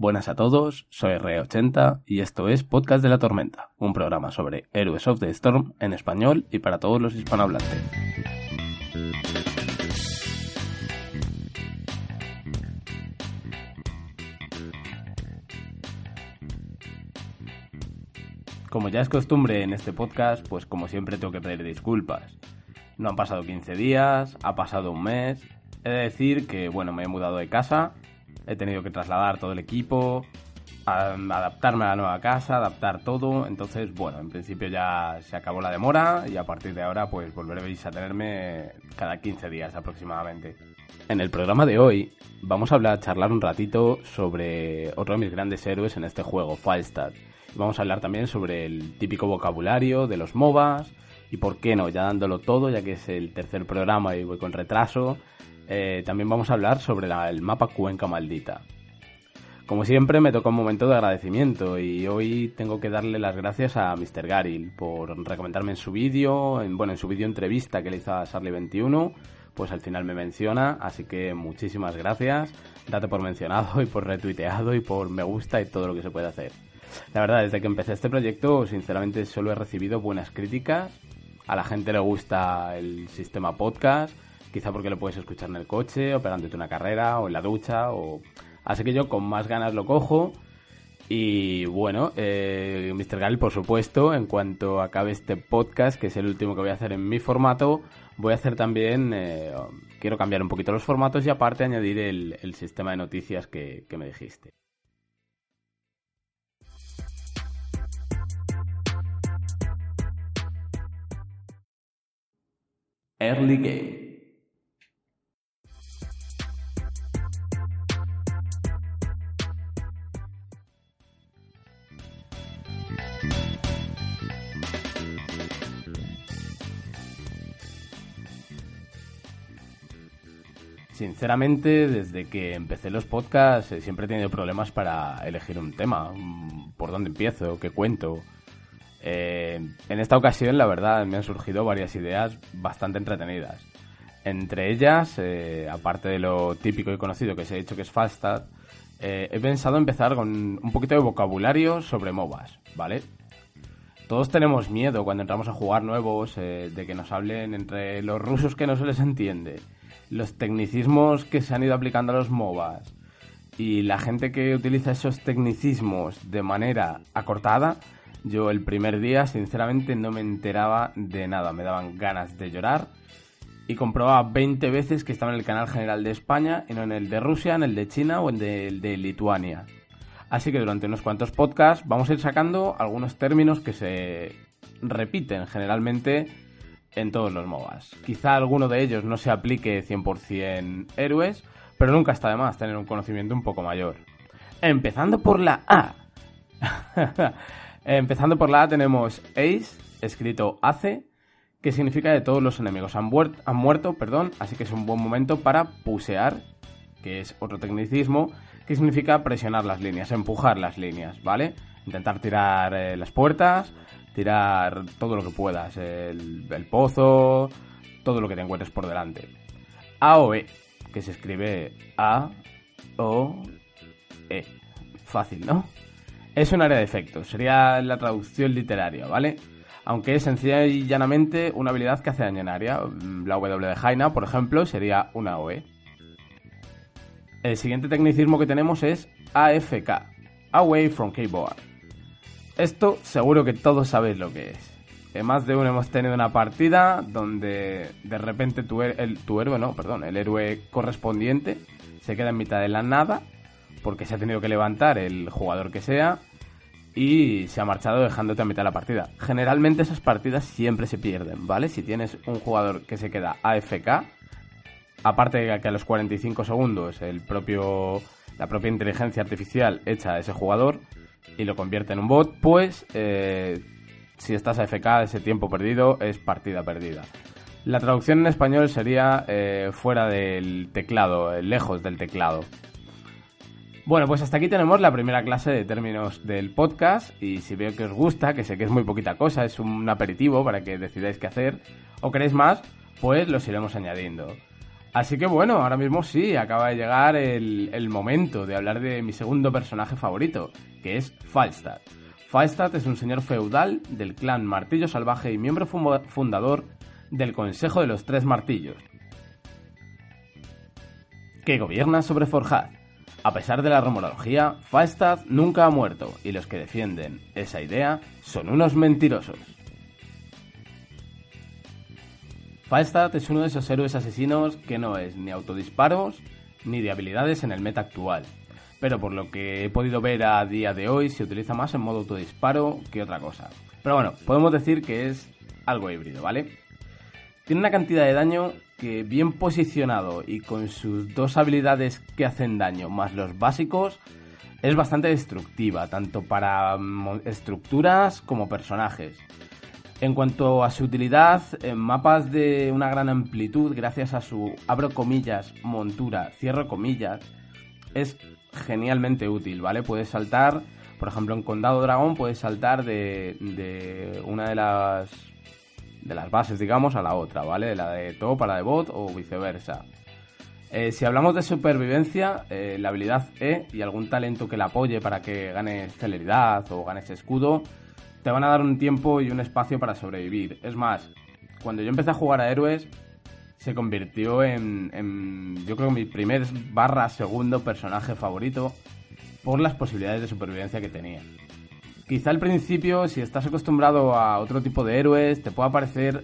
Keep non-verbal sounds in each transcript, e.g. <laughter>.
Buenas a todos, soy Re80 y esto es Podcast de la Tormenta, un programa sobre Heroes of the Storm en español y para todos los hispanohablantes. Como ya es costumbre en este podcast, pues como siempre tengo que pedir disculpas. No han pasado 15 días, ha pasado un mes. He de decir que, bueno, me he mudado de casa, he tenido que trasladar todo el equipo, a- adaptarme a la nueva casa, adaptar todo. Entonces, bueno, en principio ya se acabó la demora y a partir de ahora, pues volveréis a tenerme cada 15 días aproximadamente. En el programa de hoy vamos a hablar, charlar un ratito sobre otro de mis grandes héroes en este juego, Falstad. Vamos a hablar también sobre el típico vocabulario de los MOBAs y por qué no, ya dándolo todo, ya que es el tercer programa y voy con retraso. Eh, también vamos a hablar sobre el mapa Cuenca Maldita. Como siempre me toca un momento de agradecimiento y hoy tengo que darle las gracias a Mr. Garil por recomendarme en su vídeo, en, bueno, en su vídeo entrevista que le hizo a Sarly21, pues al final me menciona, así que muchísimas gracias, date por mencionado y por retuiteado y por me gusta y todo lo que se puede hacer. La verdad, desde que empecé este proyecto, sinceramente solo he recibido buenas críticas, a la gente le gusta el sistema podcast, quizá porque lo puedes escuchar en el coche, operándote una carrera o en la ducha, o... así que yo con más ganas lo cojo. Y bueno, eh, Mr. Gal, por supuesto, en cuanto acabe este podcast, que es el último que voy a hacer en mi formato, voy a hacer también, eh, quiero cambiar un poquito los formatos y aparte añadir el, el sistema de noticias que, que me dijiste. Early Game. Sinceramente, desde que empecé los podcasts eh, siempre he tenido problemas para elegir un tema. ¿Por dónde empiezo? ¿Qué cuento? Eh, en esta ocasión, la verdad, me han surgido varias ideas bastante entretenidas. Entre ellas, eh, aparte de lo típico y conocido que se ha dicho que es Falstad, eh, he pensado empezar con un poquito de vocabulario sobre MOBAs, ¿vale? Todos tenemos miedo cuando entramos a jugar nuevos de que nos hablen entre los rusos que no se les entiende, los tecnicismos que se han ido aplicando a los MOBAs y la gente que utiliza esos tecnicismos de manera acortada. Yo el primer día, sinceramente, no me enteraba de nada, me daban ganas de llorar y comprobaba 20 veces que estaba en el canal general de España y no en el de Rusia, en el de China o en el de Lituania. Así que durante unos cuantos podcasts vamos a ir sacando algunos términos que se repiten generalmente en todos los MOBAs. Quizá alguno de ellos no se aplique 100% héroes, pero nunca está de más tener un conocimiento un poco mayor. Empezando por la A. <laughs> Empezando por la A tenemos Ace, escrito ACE, que significa que todos los enemigos han, han muerto, perdón, así que es un buen momento para pusear, que es otro tecnicismo, que significa presionar las líneas, empujar las líneas, ¿vale? Intentar tirar eh, las puertas, tirar todo lo que puedas, el, el pozo, todo lo que te encuentres por delante. AOE, que se escribe A, O, E. Fácil, ¿no? Es un área de efectos, sería la traducción literaria, ¿vale? Aunque es sencilla y llanamente una habilidad que hace daño en área. La W de Jaina, por ejemplo, sería una OE. El siguiente tecnicismo que tenemos es AFK, Away from Keyboard. Esto seguro que todos sabéis lo que es. En más de uno hemos tenido una partida donde de repente tu, el, tu héroe, no, perdón, el héroe correspondiente se queda en mitad de la nada porque se ha tenido que levantar el jugador que sea y se ha marchado dejándote a mitad de la partida. Generalmente esas partidas siempre se pierden, ¿vale? Si tienes un jugador que se queda AFK, aparte de que a los 45 segundos el propio, la propia inteligencia artificial echa a ese jugador y lo convierte en un bot, pues eh, si estás AFK ese tiempo perdido es partida perdida. La traducción en español sería eh, fuera del teclado, eh, lejos del teclado. Bueno, pues hasta aquí tenemos la primera clase de términos del podcast y si veo que os gusta, que sé que es muy poquita cosa, es un aperitivo para que decidáis qué hacer o queréis más, pues los iremos añadiendo. Así que bueno, ahora mismo sí, acaba de llegar el, momento de hablar de mi segundo personaje favorito, que es Falstad. Falstad es un señor feudal del clan Martillo Salvaje y miembro fundador del Consejo de los Tres Martillos, que gobierna sobre Forjad. A pesar de la rumorología, Falstad nunca ha muerto y los que defienden esa idea son unos mentirosos. Falstad es uno de esos héroes asesinos que no es ni autodisparos ni de habilidades en el meta actual, pero por lo que he podido ver a día de hoy se utiliza más en modo autodisparo que otra cosa. Pero bueno, podemos decir que es algo híbrido, ¿vale? Tiene una cantidad de daño que bien posicionado y con sus dos habilidades que hacen daño más los básicos es bastante destructiva, tanto para mm, estructuras como personajes. En cuanto a su utilidad, en mapas de una gran amplitud, gracias a su, abro comillas, montura, cierro comillas, es genialmente útil, ¿vale? Puedes saltar, por ejemplo, en Condado Dragón puedes saltar de, de una de las de las bases, digamos, a la otra, ¿vale? De la de top a la de bot o viceversa. Eh, si hablamos de supervivencia, eh, la habilidad E y algún talento que la apoye para que ganes celeridad o ganes escudo, te van a dar un tiempo y un espacio para sobrevivir. Es más, cuando yo empecé a jugar a héroes, se convirtió en, yo creo, mi primer barra segundo personaje favorito por las posibilidades de supervivencia que tenía. Quizá al principio, si estás acostumbrado a otro tipo de héroes, te pueda parecer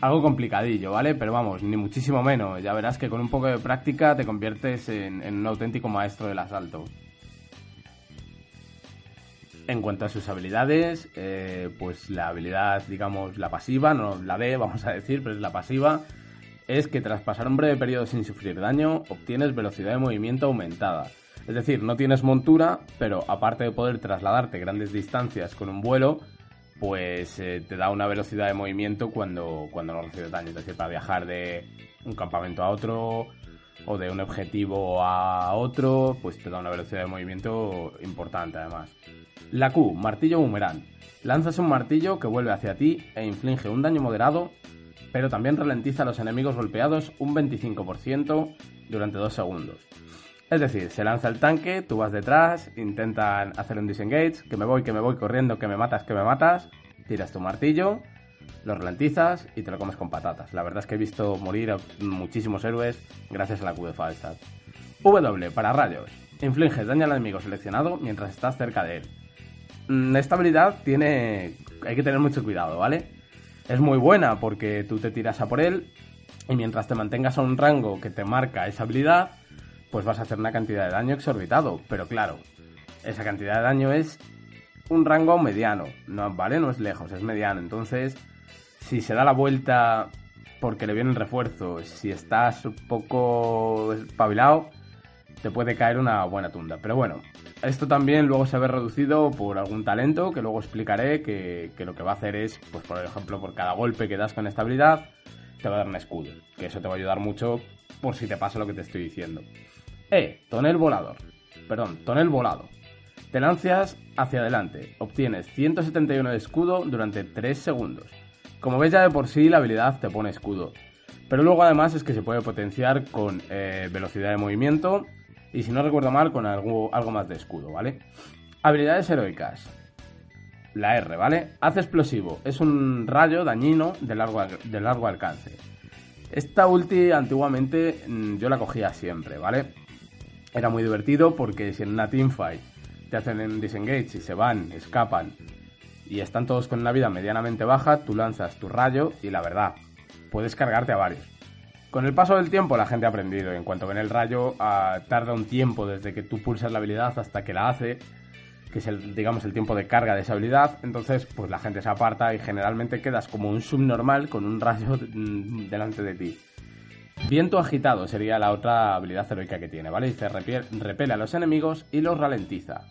algo complicadillo, ¿vale? Pero vamos, ni muchísimo menos. Ya verás que con un poco de práctica te conviertes en, un auténtico maestro del asalto. En cuanto a sus habilidades, eh, pues la habilidad, digamos, la pasiva, no la B, vamos a decir, pero es la pasiva, es que tras pasar un breve periodo sin sufrir daño, obtienes velocidad de movimiento aumentada. Es decir, no tienes montura, pero aparte de poder trasladarte grandes distancias con un vuelo, pues eh, te da una velocidad de movimiento cuando, cuando no recibes daño. Es decir, para viajar de un campamento a otro o de un objetivo a otro, pues te da una velocidad de movimiento importante además. La Q, martillo boomerang. Lanzas un martillo que vuelve hacia ti e inflige un daño moderado, pero también ralentiza a los enemigos golpeados un 25% durante 2 segundos. Es decir, se lanza el tanque, tú vas detrás, intentan hacer un disengage, que me voy, que me voy corriendo, que me matas, que me matas, tiras tu martillo, lo ralentizas y te lo comes con patatas. La verdad es que he visto morir a muchísimos héroes gracias a la Q de Falstad. W para rayos. Infliges daño al enemigo seleccionado mientras estás cerca de él. Mm, esta habilidad tiene... hay que tener mucho cuidado, ¿vale? Es muy buena porque tú te tiras a por él y mientras te mantengas a un rango que te marca esa habilidad, pues vas a hacer una cantidad de daño exorbitado. Pero claro, esa cantidad de daño es un rango mediano, no, ¿vale? No es lejos, es mediano. Entonces, si se da la vuelta porque le viene el refuerzo, si estás un poco espabilado, te puede caer una buena tunda. Pero bueno, esto también luego se ve reducido por algún talento que luego explicaré que, lo que va a hacer es, pues por ejemplo, por cada golpe que das con estabilidad, te va a dar un escudo. Que eso te va a ayudar mucho por si te pasa lo que te estoy diciendo. E. Tonel volador. Perdón, tonel volado. Te lanzas hacia adelante. Obtienes 171 de escudo durante 3 segundos. Como ves ya de por sí la habilidad te pone escudo. Pero luego además es que se puede potenciar con eh, velocidad de movimiento y si no recuerdo mal con algo, algo más de escudo, ¿vale? Habilidades heroicas. La R, ¿vale? Hace explosivo. Es un rayo dañino de largo, de largo alcance. Esta ulti antiguamente mm, yo la cogía siempre, ¿vale? era muy divertido porque si en una teamfight te hacen en disengage y se van, escapan y están todos con una vida medianamente baja, tú lanzas tu rayo y la verdad, puedes cargarte a varios. Con el paso del tiempo la gente ha aprendido, en cuanto ven el rayo ah, tarda un tiempo desde que tú pulsas la habilidad hasta que la hace que es el, digamos, el tiempo de carga de esa habilidad. Entonces, pues la gente se aparta y generalmente quedas como un subnormal con un rayo <laughs> mm, delante de ti. Viento agitado sería la otra habilidad heroica que tiene, ¿vale? Dice repele a los enemigos y los ralentiza.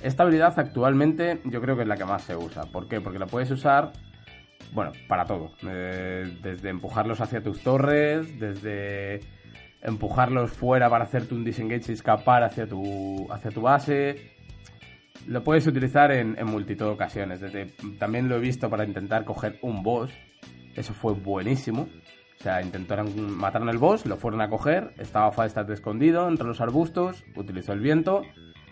Esta habilidad actualmente yo creo que es la que más se usa. ¿Por qué? Porque la puedes usar, bueno, para todo. Eh, desde empujarlos hacia tus torres, desde empujarlos fuera para hacerte un disengage y escapar hacia tu, hacia tu base. Lo puedes utilizar en, multitud de ocasiones. Desde, también lo he visto para intentar coger un boss. Eso fue buenísimo. O sea, intentaron matar el boss, lo fueron a coger, estaba Falstaff escondido entre los arbustos, utilizó el viento,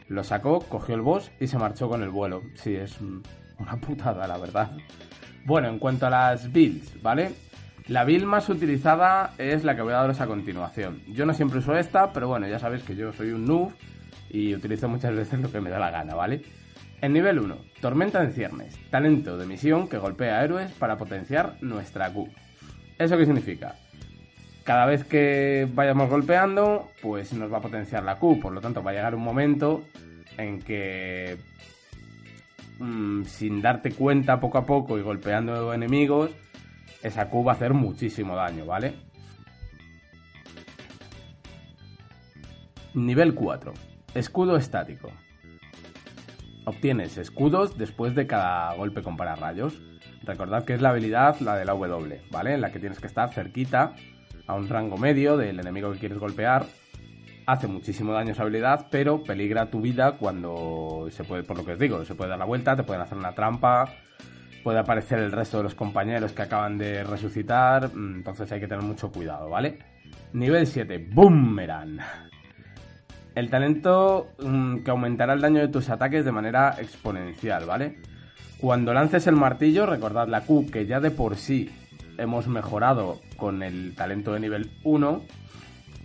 lo sacó, cogió el boss y se marchó con el vuelo. Sí, es una putada, la verdad. Bueno, en cuanto a las builds, ¿vale? La build más utilizada es la que voy a daros a continuación. Yo no siempre uso esta, pero bueno, ya sabéis que yo soy un noob y utilizo muchas veces lo que me da la gana, ¿vale? En nivel 1, Tormenta en ciernes, talento de misión que golpea a héroes para potenciar nuestra Q. ¿Eso qué significa? Cada vez que vayamos golpeando, pues nos va a potenciar la Q, por lo tanto va a llegar un momento en que mm, sin darte cuenta poco a poco y golpeando enemigos, esa Q va a hacer muchísimo daño, ¿vale? Nivel 4. Escudo estático. Obtienes escudos después de cada golpe con pararrayos. Recordad que es la habilidad, la de la W, ¿vale? En la que tienes que estar cerquita a un rango medio del enemigo que quieres golpear. Hace muchísimo daño esa habilidad, pero peligra tu vida cuando se puede, por lo que os digo, se puede dar la vuelta, te pueden hacer una trampa, puede aparecer el resto de los compañeros que acaban de resucitar, mm, entonces hay que tener mucho cuidado, ¿vale? Nivel 7, Boomerang. El talento mm, que aumentará el daño de tus ataques de manera exponencial, ¿vale? Cuando lances el martillo, recordad la Q que ya de por sí hemos mejorado con el talento de nivel 1.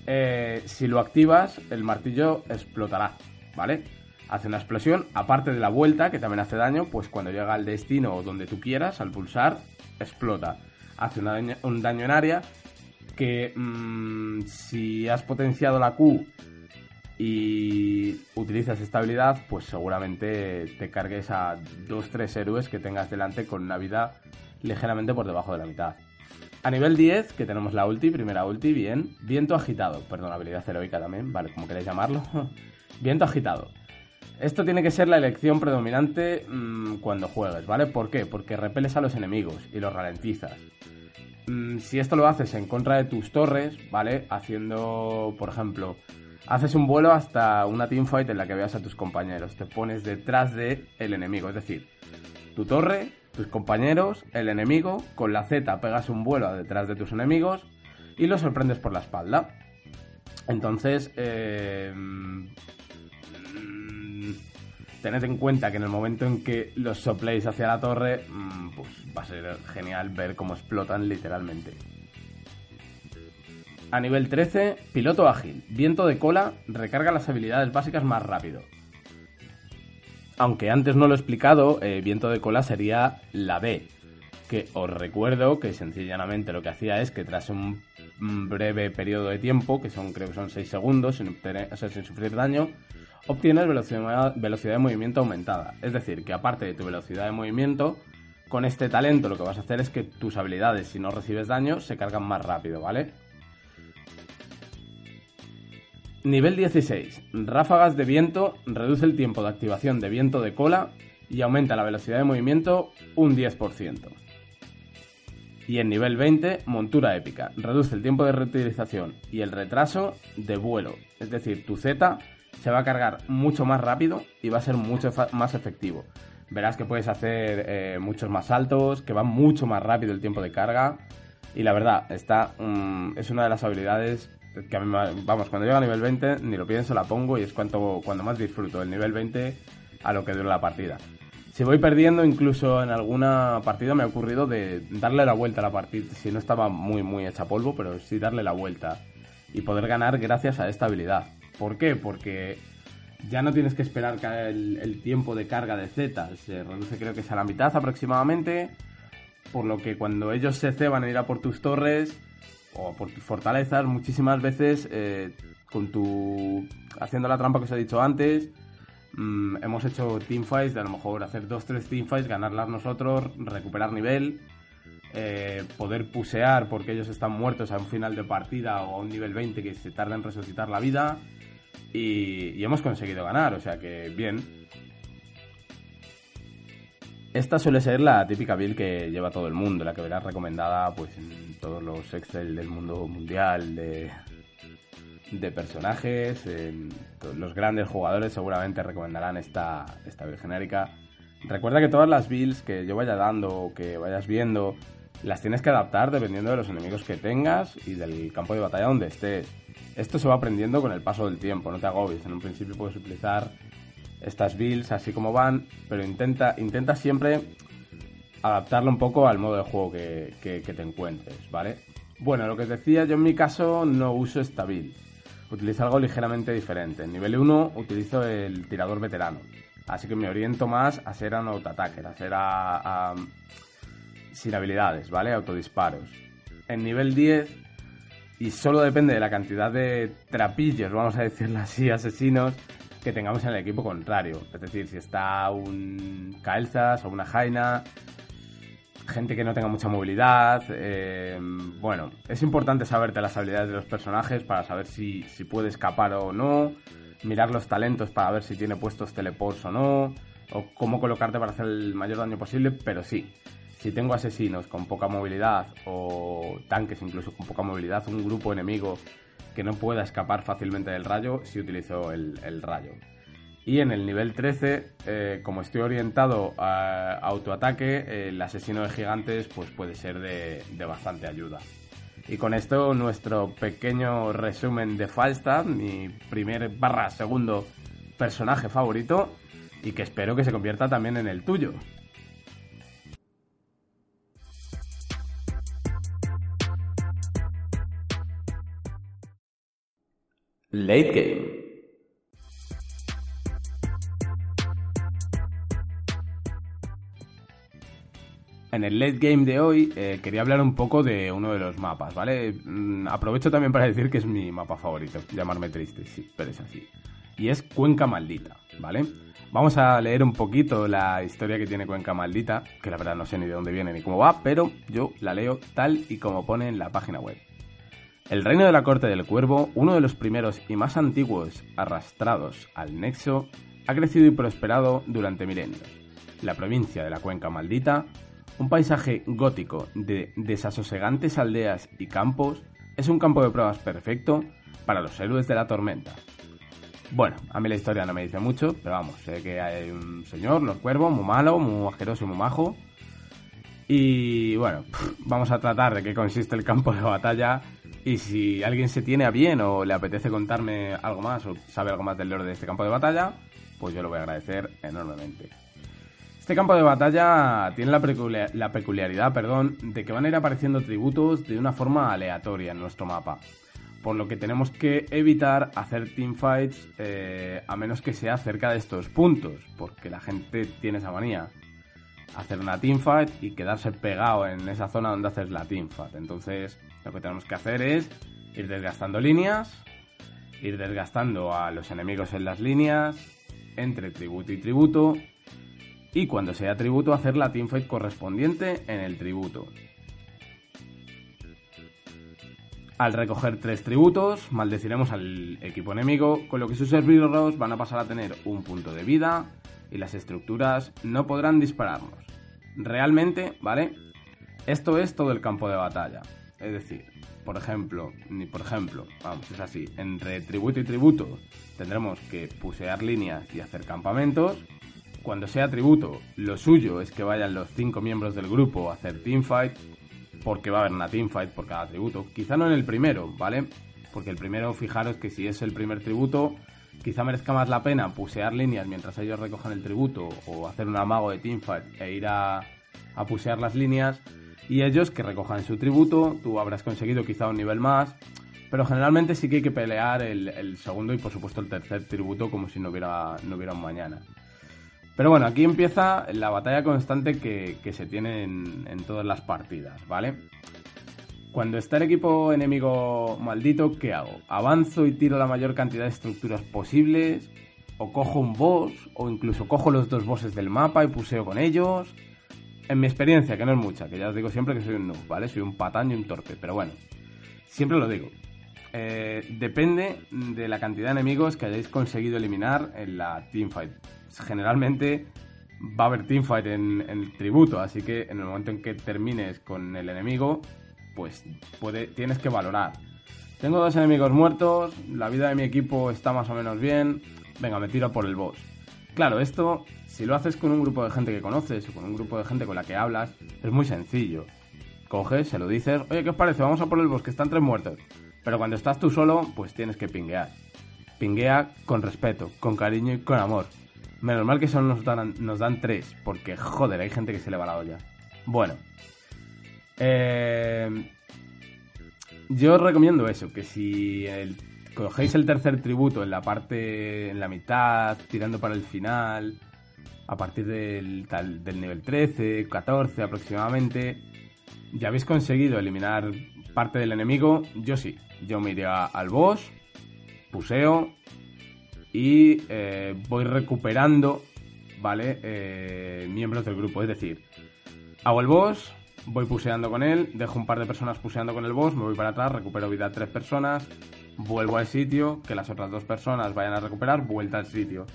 Eh, si lo activas, el martillo explotará, ¿vale? Hace una explosión, aparte de la vuelta, que también hace daño, pues cuando llega al destino o donde tú quieras, al pulsar, explota. Hace un daño en área que mm, si has potenciado la Q y utilizas esta habilidad, pues seguramente te cargues a 2-3 héroes que tengas delante con una vida ligeramente por debajo de la mitad. A nivel 10, que tenemos la ulti, primera ulti, bien. Viento agitado, perdón, habilidad heroica también, vale, como queréis llamarlo. <laughs> Viento agitado. Esto tiene que ser la elección predominante mmm, cuando juegues, ¿vale? ¿Por qué? Porque repeles a los enemigos y los ralentizas. Mmm, si esto lo haces en contra de tus torres, ¿vale? Haciendo, por ejemplo, haces un vuelo hasta una teamfight en la que veas a tus compañeros. Te pones detrás de el enemigo, es decir, tu torre, tus compañeros, el enemigo, con la Z pegas un vuelo detrás de tus enemigos y los sorprendes por la espalda. Entonces, eh, tened en cuenta que en el momento en que los sopléis hacia la torre, mm, pues va a ser genial ver cómo explotan literalmente. A nivel 13, piloto ágil, viento de cola, recarga las habilidades básicas más rápido. Aunque antes no lo he explicado, eh, viento de cola sería la B, que os recuerdo que sencillamente lo que hacía es que tras un breve periodo de tiempo, que son creo que son 6 segundos, sin, sufrir daño, obtienes velocidad de movimiento aumentada. Es decir, que aparte de tu velocidad de movimiento, con este talento lo que vas a hacer es que tus habilidades, si no recibes daño, se cargan más rápido, ¿vale? Nivel 16. Ráfagas de viento reduce el tiempo de activación de viento de cola y aumenta la velocidad de movimiento un 10%. Y en nivel 20, montura épica. Reduce el tiempo de reutilización y el retraso de vuelo. Es decir, tu Z se va a cargar mucho más rápido y va a ser mucho más efectivo. Verás que puedes hacer eh, muchos más saltos, que va mucho más rápido el tiempo de carga. Y la verdad, esta mm, es una de las habilidades que a mí, vamos, cuando llego a nivel 20 ni lo pienso, la pongo y es cuando, cuando más disfruto el nivel 20 a lo que dura la partida. Si voy perdiendo, incluso en alguna partida me ha ocurrido de darle la vuelta a la partida, si no estaba muy, muy hecha polvo, pero sí darle la vuelta y poder ganar gracias a esta habilidad. ¿Por qué? Porque ya no tienes que esperar el, el tiempo de carga de Z, se reduce creo que es a la mitad aproximadamente, por lo que cuando ellos se ceban a ir a por tus torres, o por fortalezas, muchísimas veces eh, con tu haciendo la trampa que os he dicho antes, mm, hemos hecho teamfights de a lo mejor hacer dos, tres teamfights, ganarlas nosotros, recuperar nivel, eh, poder pusear porque ellos están muertos a un final de partida o a un nivel 20 que se tarda en resucitar la vida. Y, y hemos conseguido ganar, o sea que bien. Esta suele ser la típica build que lleva todo el mundo, la que verás recomendada pues en todos los Excel del mundo mundial de, de personajes. los grandes jugadores seguramente recomendarán esta, esta build genérica. Recuerda que todas las builds que yo vaya dando o que vayas viendo las tienes que adaptar dependiendo de los enemigos que tengas y del campo de batalla donde estés. Esto se va aprendiendo con el paso del tiempo, no te agobies. En un principio puedes utilizar estas builds así como van, pero intenta, intenta siempre adaptarlo un poco al modo de juego que, que, te encuentres, ¿vale? Bueno, lo que os decía, yo en mi caso no uso esta build. Utilizo algo ligeramente diferente. En nivel 1 utilizo el tirador veterano. Así que me oriento más a ser un autoattacker, a ser a, a, sin habilidades, ¿vale? Autodisparos. En nivel 10, y solo depende de la cantidad de trapillos, vamos a decirlo así, <laughs> asesinos, que tengamos en el equipo contrario. Es decir, si está un Kael'thas o una Jaina, gente que no tenga mucha movilidad. Eh, bueno, es importante saberte las habilidades de los personajes para saber si, si puede escapar o no. Mirar los talentos para ver si tiene puestos teleports o no. O cómo colocarte para hacer el mayor daño posible. Pero sí, si tengo asesinos con poca movilidad o tanques incluso con poca movilidad, un grupo enemigo que no pueda escapar fácilmente del rayo, sí utilizo el, rayo. Y en el nivel 13, eh, como estoy orientado a autoataque, el asesino de gigantes pues puede ser de, de, bastante ayuda. Y con esto nuestro pequeño resumen de Falstad, mi primer barra segundo personaje favorito y que espero que se convierta también en el tuyo. Late Game. En el late game de hoy eh, quería hablar un poco de uno de los mapas, ¿vale? Mm, aprovecho también para <laughs> decir que es mi mapa favorito, llamarme triste, sí, pero es así. Y es Cuenca Maldita, ¿vale? Vamos a leer un poquito la historia que tiene Cuenca Maldita, que la verdad no sé ni de dónde viene ni cómo va, pero yo la leo tal y como pone en la página web. El reino de la corte del cuervo, uno de los primeros y más antiguos arrastrados al nexo, ha crecido y prosperado durante milenios. La provincia de la Cuenca Maldita, un paisaje gótico de desasosegantes aldeas y campos, es un campo de pruebas perfecto para los héroes de la tormenta. Bueno, a mí la historia no me dice mucho, pero vamos, sé que hay un señor, los cuervos, muy malo, muy asqueroso y muy majo. Y bueno, vamos a tratar de qué consiste el campo de batalla y si alguien se tiene a bien o le apetece contarme algo más o sabe algo más del lore de este campo de batalla, pues yo lo voy a agradecer enormemente. Este campo de batalla tiene la, peculiar la peculiaridad perdón, de que van a ir apareciendo tributos de una forma aleatoria en nuestro mapa. Por lo que tenemos que evitar hacer teamfights eh, a menos que sea cerca de estos puntos, porque la gente tiene esa manía. Hacer una teamfight y quedarse pegado en esa zona donde haces la teamfight. Entonces, lo que tenemos que hacer es ir desgastando líneas, ir desgastando a los enemigos en las líneas, entre tributo y tributo, y cuando sea tributo hacer la teamfight correspondiente en el tributo. Al recoger tres tributos, maldeciremos al equipo enemigo, con lo que sus servidores van a pasar a tener un punto de vida y las estructuras no podrán dispararnos. Realmente, ¿vale? Esto es todo el campo de batalla. Es decir, por ejemplo, ni por ejemplo, vamos, es así, entre tributo y tributo tendremos que pusear líneas y hacer campamentos. Cuando sea tributo, lo suyo es que vayan los cinco miembros del grupo a hacer teamfight, porque va a haber una teamfight por cada tributo. Quizá no en el primero, ¿vale? Porque el primero, fijaros que si es el primer tributo, quizá merezca más la pena pusear líneas mientras ellos recojan el tributo o hacer un amago de teamfight e ir a, a pusear las líneas y ellos que recojan su tributo, tú habrás conseguido quizá un nivel más, pero generalmente sí que hay que pelear el, segundo y por supuesto el tercer tributo como si no hubiera, no hubiera un mañana. Pero bueno, aquí empieza la batalla constante que, que se tiene en, en, todas las partidas, ¿vale? Cuando está el equipo enemigo maldito, ¿qué hago? ¿Avanzo y tiro la mayor cantidad de estructuras posibles? o cojo un boss, o incluso cojo los dos bosses del mapa y puseo con ellos. En mi experiencia, que no es mucha, que ya os digo siempre que soy un noob, ¿vale? Soy un patán y un torpe, pero bueno, siempre lo digo. Eh, depende de la cantidad de enemigos que hayáis conseguido eliminar en la teamfight. Generalmente va a haber teamfight en, en el tributo, así que en el momento en que termines con el enemigo, pues puede, tienes que valorar. Tengo dos enemigos muertos, la vida de mi equipo está más o menos bien, venga, me tiro por el boss. Claro, esto, si lo haces con un grupo de gente que conoces o con un grupo de gente con la que hablas, es muy sencillo. Coges, se lo dices, oye, ¿qué os parece? Vamos a por el boss, que están tres muertos. Pero cuando estás tú solo, pues tienes que pinguear. Pinguea con respeto, con cariño y con amor. Menos mal que solo nos dan, nos dan tres, porque joder, hay gente que se le va la olla. Bueno. Eh, yo os recomiendo eso, que si cogéis el tercer tributo en la parte, en la mitad, tirando para el final, a partir del nivel 13, 14 aproximadamente, ya habéis conseguido eliminar parte del enemigo, yo sí, yo me iré al boss, puseo y eh, voy recuperando, ¿vale? Eh, miembros del grupo, es decir, hago el boss, voy puseando con él, dejo un par de personas puseando con el boss, me voy para atrás, recupero vida a tres personas, vuelvo al sitio, que las otras dos personas vayan a recuperar, vuelta al sitio.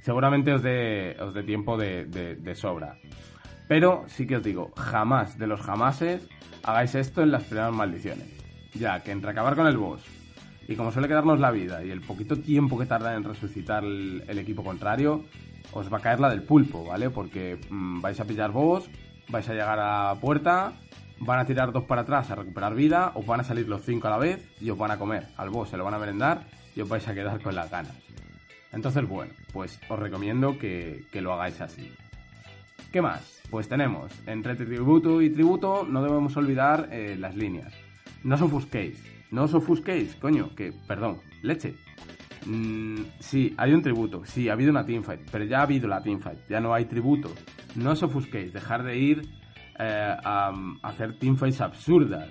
Seguramente os dé, os dé tiempo de, de sobra. Pero sí que os digo, jamás de los jamases hagáis esto en las primeras maldiciones. Ya que entre acabar con el boss y como suele quedarnos la vida y el poquito tiempo que tarda en resucitar el, equipo contrario, os va a caer la del pulpo, ¿vale? Porque mm, vais a pillar boss, vais a llegar a puerta, van a tirar dos para atrás a recuperar vida, os van a salir los cinco a la vez y os van a comer. Al boss se lo van a merendar y os vais a quedar con las ganas. Entonces, bueno, pues os recomiendo que, lo hagáis así. ¿Qué más? Pues tenemos entre tributo y tributo, no debemos olvidar eh, las líneas. No os ofusquéis, no os ofusquéis, coño, que, perdón, leche. Mm, sí, hay un tributo, sí, ha habido una teamfight, pero ya ha habido la teamfight, ya no hay tributo. No os ofusquéis, dejar de ir eh, a, a, hacer teamfights absurdas.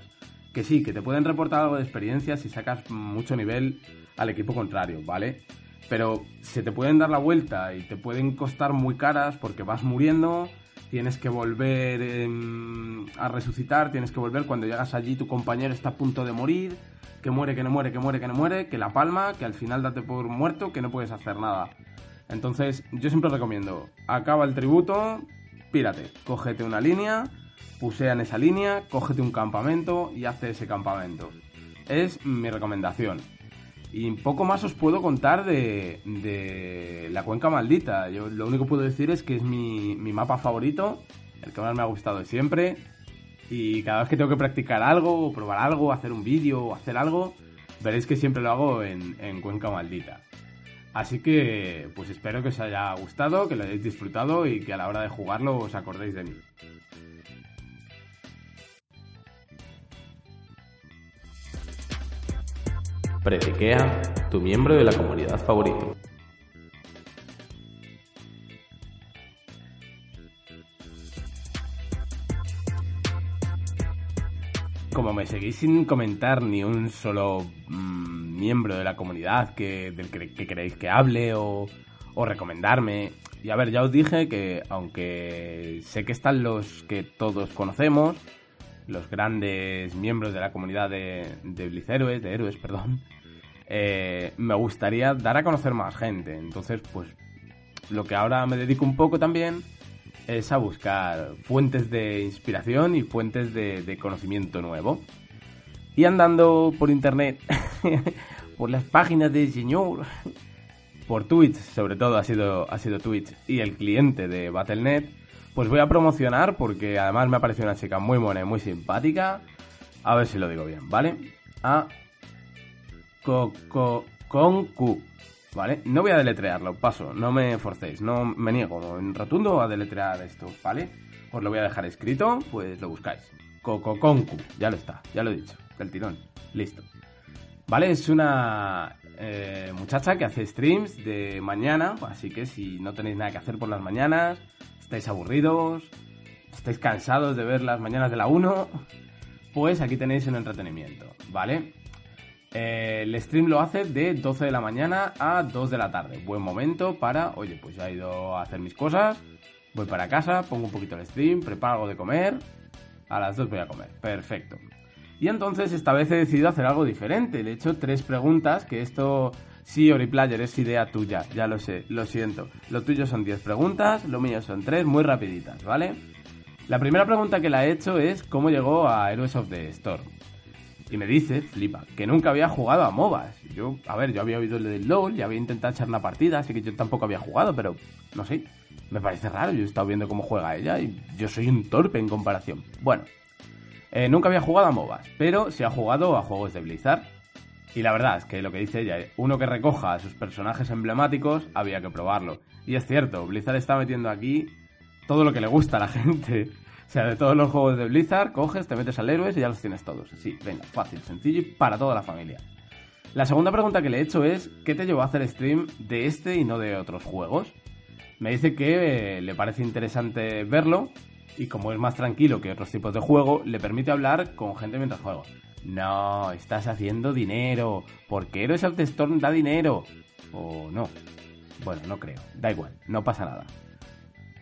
Que sí, que te pueden reportar algo de experiencia si sacas mucho nivel al equipo contrario, ¿vale? Pero se te pueden dar la vuelta y te pueden costar muy caras porque vas muriendo, tienes que volver em, a resucitar, tienes que volver cuando llegas allí, tu compañero está a punto de morir, que muere, que no muere, que muere, que no muere, que la palma, que al final date por muerto, que no puedes hacer nada. Entonces, yo siempre recomiendo, acaba el tributo, pírate, cógete una línea, pusea en esa línea, cógete un campamento y hazte ese campamento. Es mi recomendación. Y poco más os puedo contar de, de la cuenca maldita. Yo lo único que puedo decir es que es mi, mi mapa favorito, el que más me ha gustado siempre. Y cada vez que tengo que practicar algo, probar algo, hacer un vídeo o hacer algo, veréis que siempre lo hago en, en Cuenca Maldita. Así que, pues espero que os haya gustado, que lo hayáis disfrutado y que a la hora de jugarlo os acordéis de mí. Prediquea, tu miembro de la comunidad favorito. como me seguís sin comentar ni un solo mmm, miembro de la comunidad que, del que, que queréis que hable o, o, recomendarme. Y a ver, ya os dije que aunque sé que están los que todos conocemos, los grandes miembros de la comunidad de, de de héroes, perdón, eh, me gustaría dar a conocer más gente. Entonces, pues lo que ahora me dedico un poco también es a buscar fuentes de inspiración y fuentes de, conocimiento nuevo. Y andando por internet, <laughs> por las páginas de señor, por Twitch, sobre todo ha sido, ha sido Twitch, y el cliente de Battle.net, pues voy a promocionar porque además me ha parecido una chica muy buena y muy simpática. A ver si lo digo bien, ¿vale? A Q ¿vale? No voy a deletrearlo, paso, no me forcéis, no me niego en rotundo a deletrear esto, ¿vale? Os lo voy a dejar escrito, pues lo buscáis. Cococoncu, ya lo está, ya lo he dicho, del tirón, listo. ¿Vale? Es una eh, muchacha que hace streams de mañana, así que si no tenéis nada que hacer por las mañanas, estáis aburridos, estáis cansados de ver las mañanas de la 1, pues aquí tenéis un entretenimiento, ¿vale? Eh, el stream lo hace de 12 de la mañana a 2 de la tarde. Buen momento para, oye, pues ya he ido a hacer mis cosas, voy para casa, pongo un poquito el stream, preparo algo de comer, a las 2 voy a comer. Perfecto. Y entonces esta vez he decidido hacer algo diferente. Le he hecho tres preguntas, que esto sí, Oriplayer, es idea tuya, ya lo sé, lo siento. Lo tuyo son 10 preguntas, lo mío son 3, muy rapiditas, ¿vale? La primera pregunta que le he hecho es cómo llegó a Heroes of the Storm. Y me dice, flipa, que nunca había jugado a MOBAs. Yo, a ver, yo había oído el del LOL y había intentado echar una partida, así que yo tampoco había jugado, pero no sé, me parece raro. Yo he estado viendo cómo juega ella y yo soy un torpe en comparación. Bueno, eh, nunca había jugado a MOBAs, pero sí ha jugado a juegos de Blizzard. Y la verdad es que lo que dice ella, uno que recoja a sus personajes emblemáticos, había que probarlo. Y es cierto, Blizzard está metiendo aquí todo lo que le gusta a la <laughs> gente. O sea, de todos los juegos de Blizzard, coges, te metes al héroe y ya los tienes todos. Sí, venga, fácil, sencillo y para toda la familia. La segunda pregunta que le he hecho es, ¿qué te llevó a hacer stream de este y no de otros juegos? Me dice que eh, le parece interesante verlo y como es más tranquilo que otros tipos de juego, le permite hablar con gente mientras juego. No, estás haciendo dinero. porque Heroes of the Storm da dinero? ¿O no? Bueno, no creo. Da igual, no pasa nada.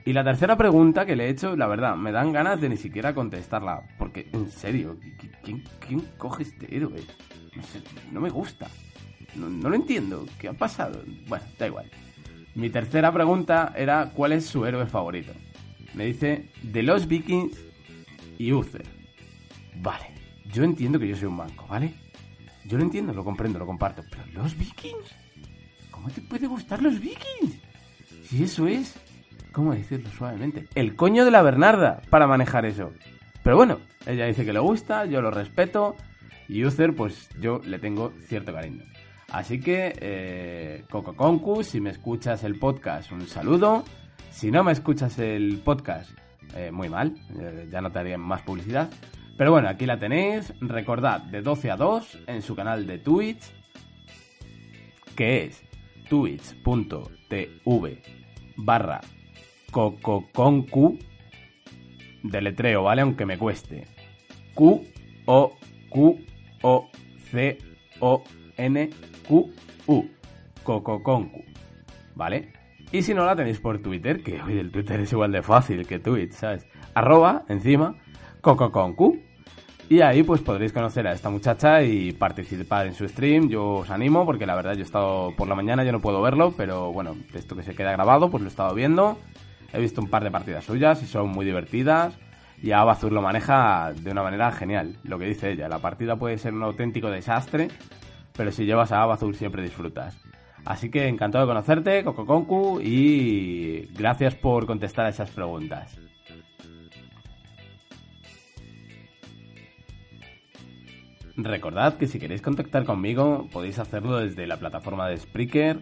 Y la tercera pregunta que le he hecho, la verdad, me dan ganas de ni siquiera contestarla. Porque, en serio, ¿quién, coge este héroe? No me gusta. No, lo entiendo. ¿Qué ha pasado? Bueno, da igual. Mi tercera pregunta era ¿cuál es su héroe favorito? Me dice de los Vikings y Uther. Vale, yo entiendo que yo soy un banco, ¿vale? Yo lo entiendo, lo comprendo, lo comparto. Pero los Vikings, ¿cómo te puede gustar los Vikings? Si eso es ¿Cómo decirlo suavemente? El coño de la Bernarda para manejar eso. Pero bueno, ella dice que le gusta, yo lo respeto. Y User, pues yo le tengo cierto cariño. Así que, eh, Coco Concu, si me escuchas el podcast, un saludo. Si no me escuchas el podcast, eh, muy mal, eh, ya no te haría más publicidad. Pero bueno, aquí la tenéis. Recordad, de 12 a 2 en su canal de Twitch, que es twitch.tv barra Cococoncu, deletreo, ¿vale? Aunque me cueste. Q O Q O C O N Q U. Cococoncu, ¿vale? Y si no la tenéis por Twitter, que hoy el Twitter es igual de fácil que Twitch, ¿sabes? Arroba, encima, Cococoncu. Y ahí pues podréis conocer a esta muchacha y participar en su stream. Yo os animo porque la verdad yo he estado por la mañana, yo no puedo verlo, pero bueno, esto que se queda grabado pues lo he estado viendo. He visto un par de partidas suyas y son muy divertidas. Y Abazur lo maneja de una manera genial. Lo que dice ella, la partida puede ser un auténtico desastre, pero si llevas a Abazur siempre disfrutas. Así que encantado de conocerte, Coco y gracias por contestar a esas preguntas. Recordad que si queréis contactar conmigo podéis hacerlo desde la plataforma de Spreaker,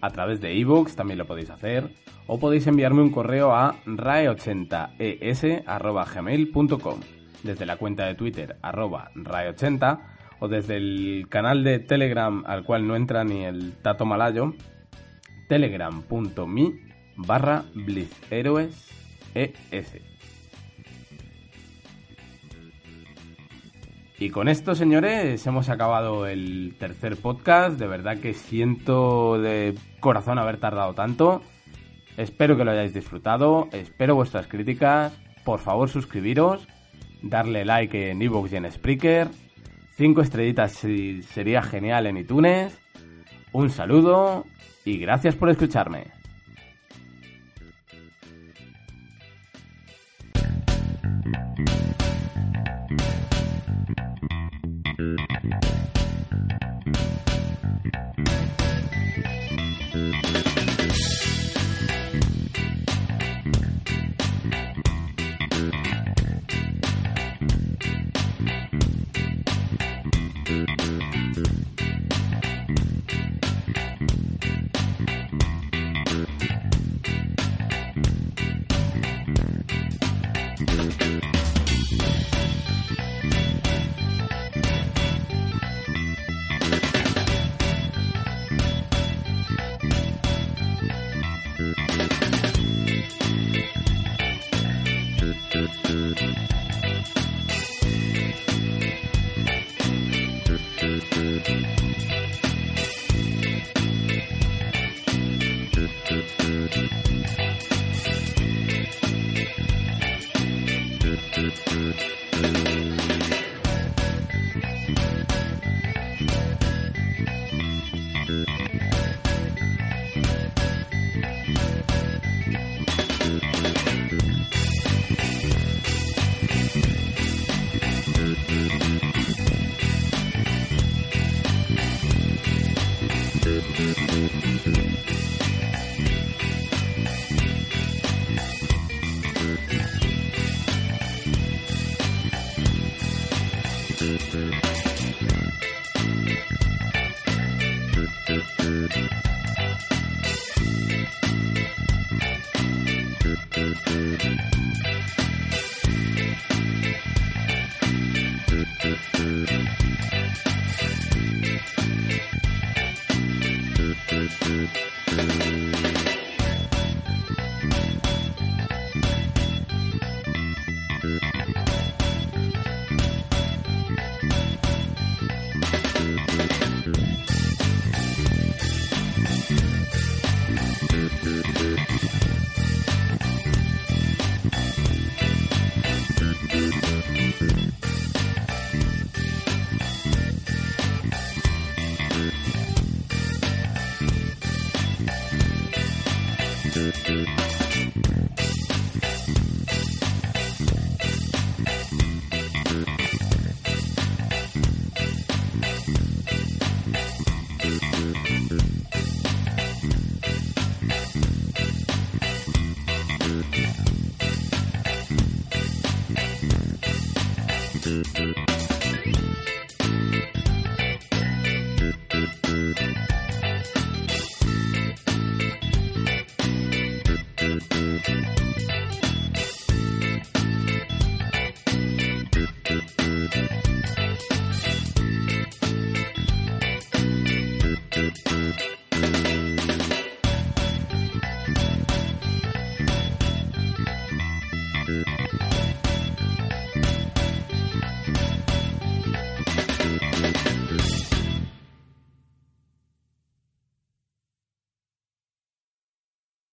a través de ebooks también lo podéis hacer, o podéis enviarme un correo a rae80es.gmail.com desde la cuenta de Twitter arroba rae80 o desde el canal de Telegram al cual no entra ni el Tato Malayo telegram.me barra blizheroes es. Y con esto, señores, hemos acabado el tercer podcast. De verdad que siento de corazón haber tardado tanto. Espero que lo hayáis disfrutado, espero vuestras críticas. Por favor, suscribiros, darle like en iVoox y en Spreaker. Cinco estrellitas sería genial en iTunes. Un saludo y gracias por escucharme. Thank you.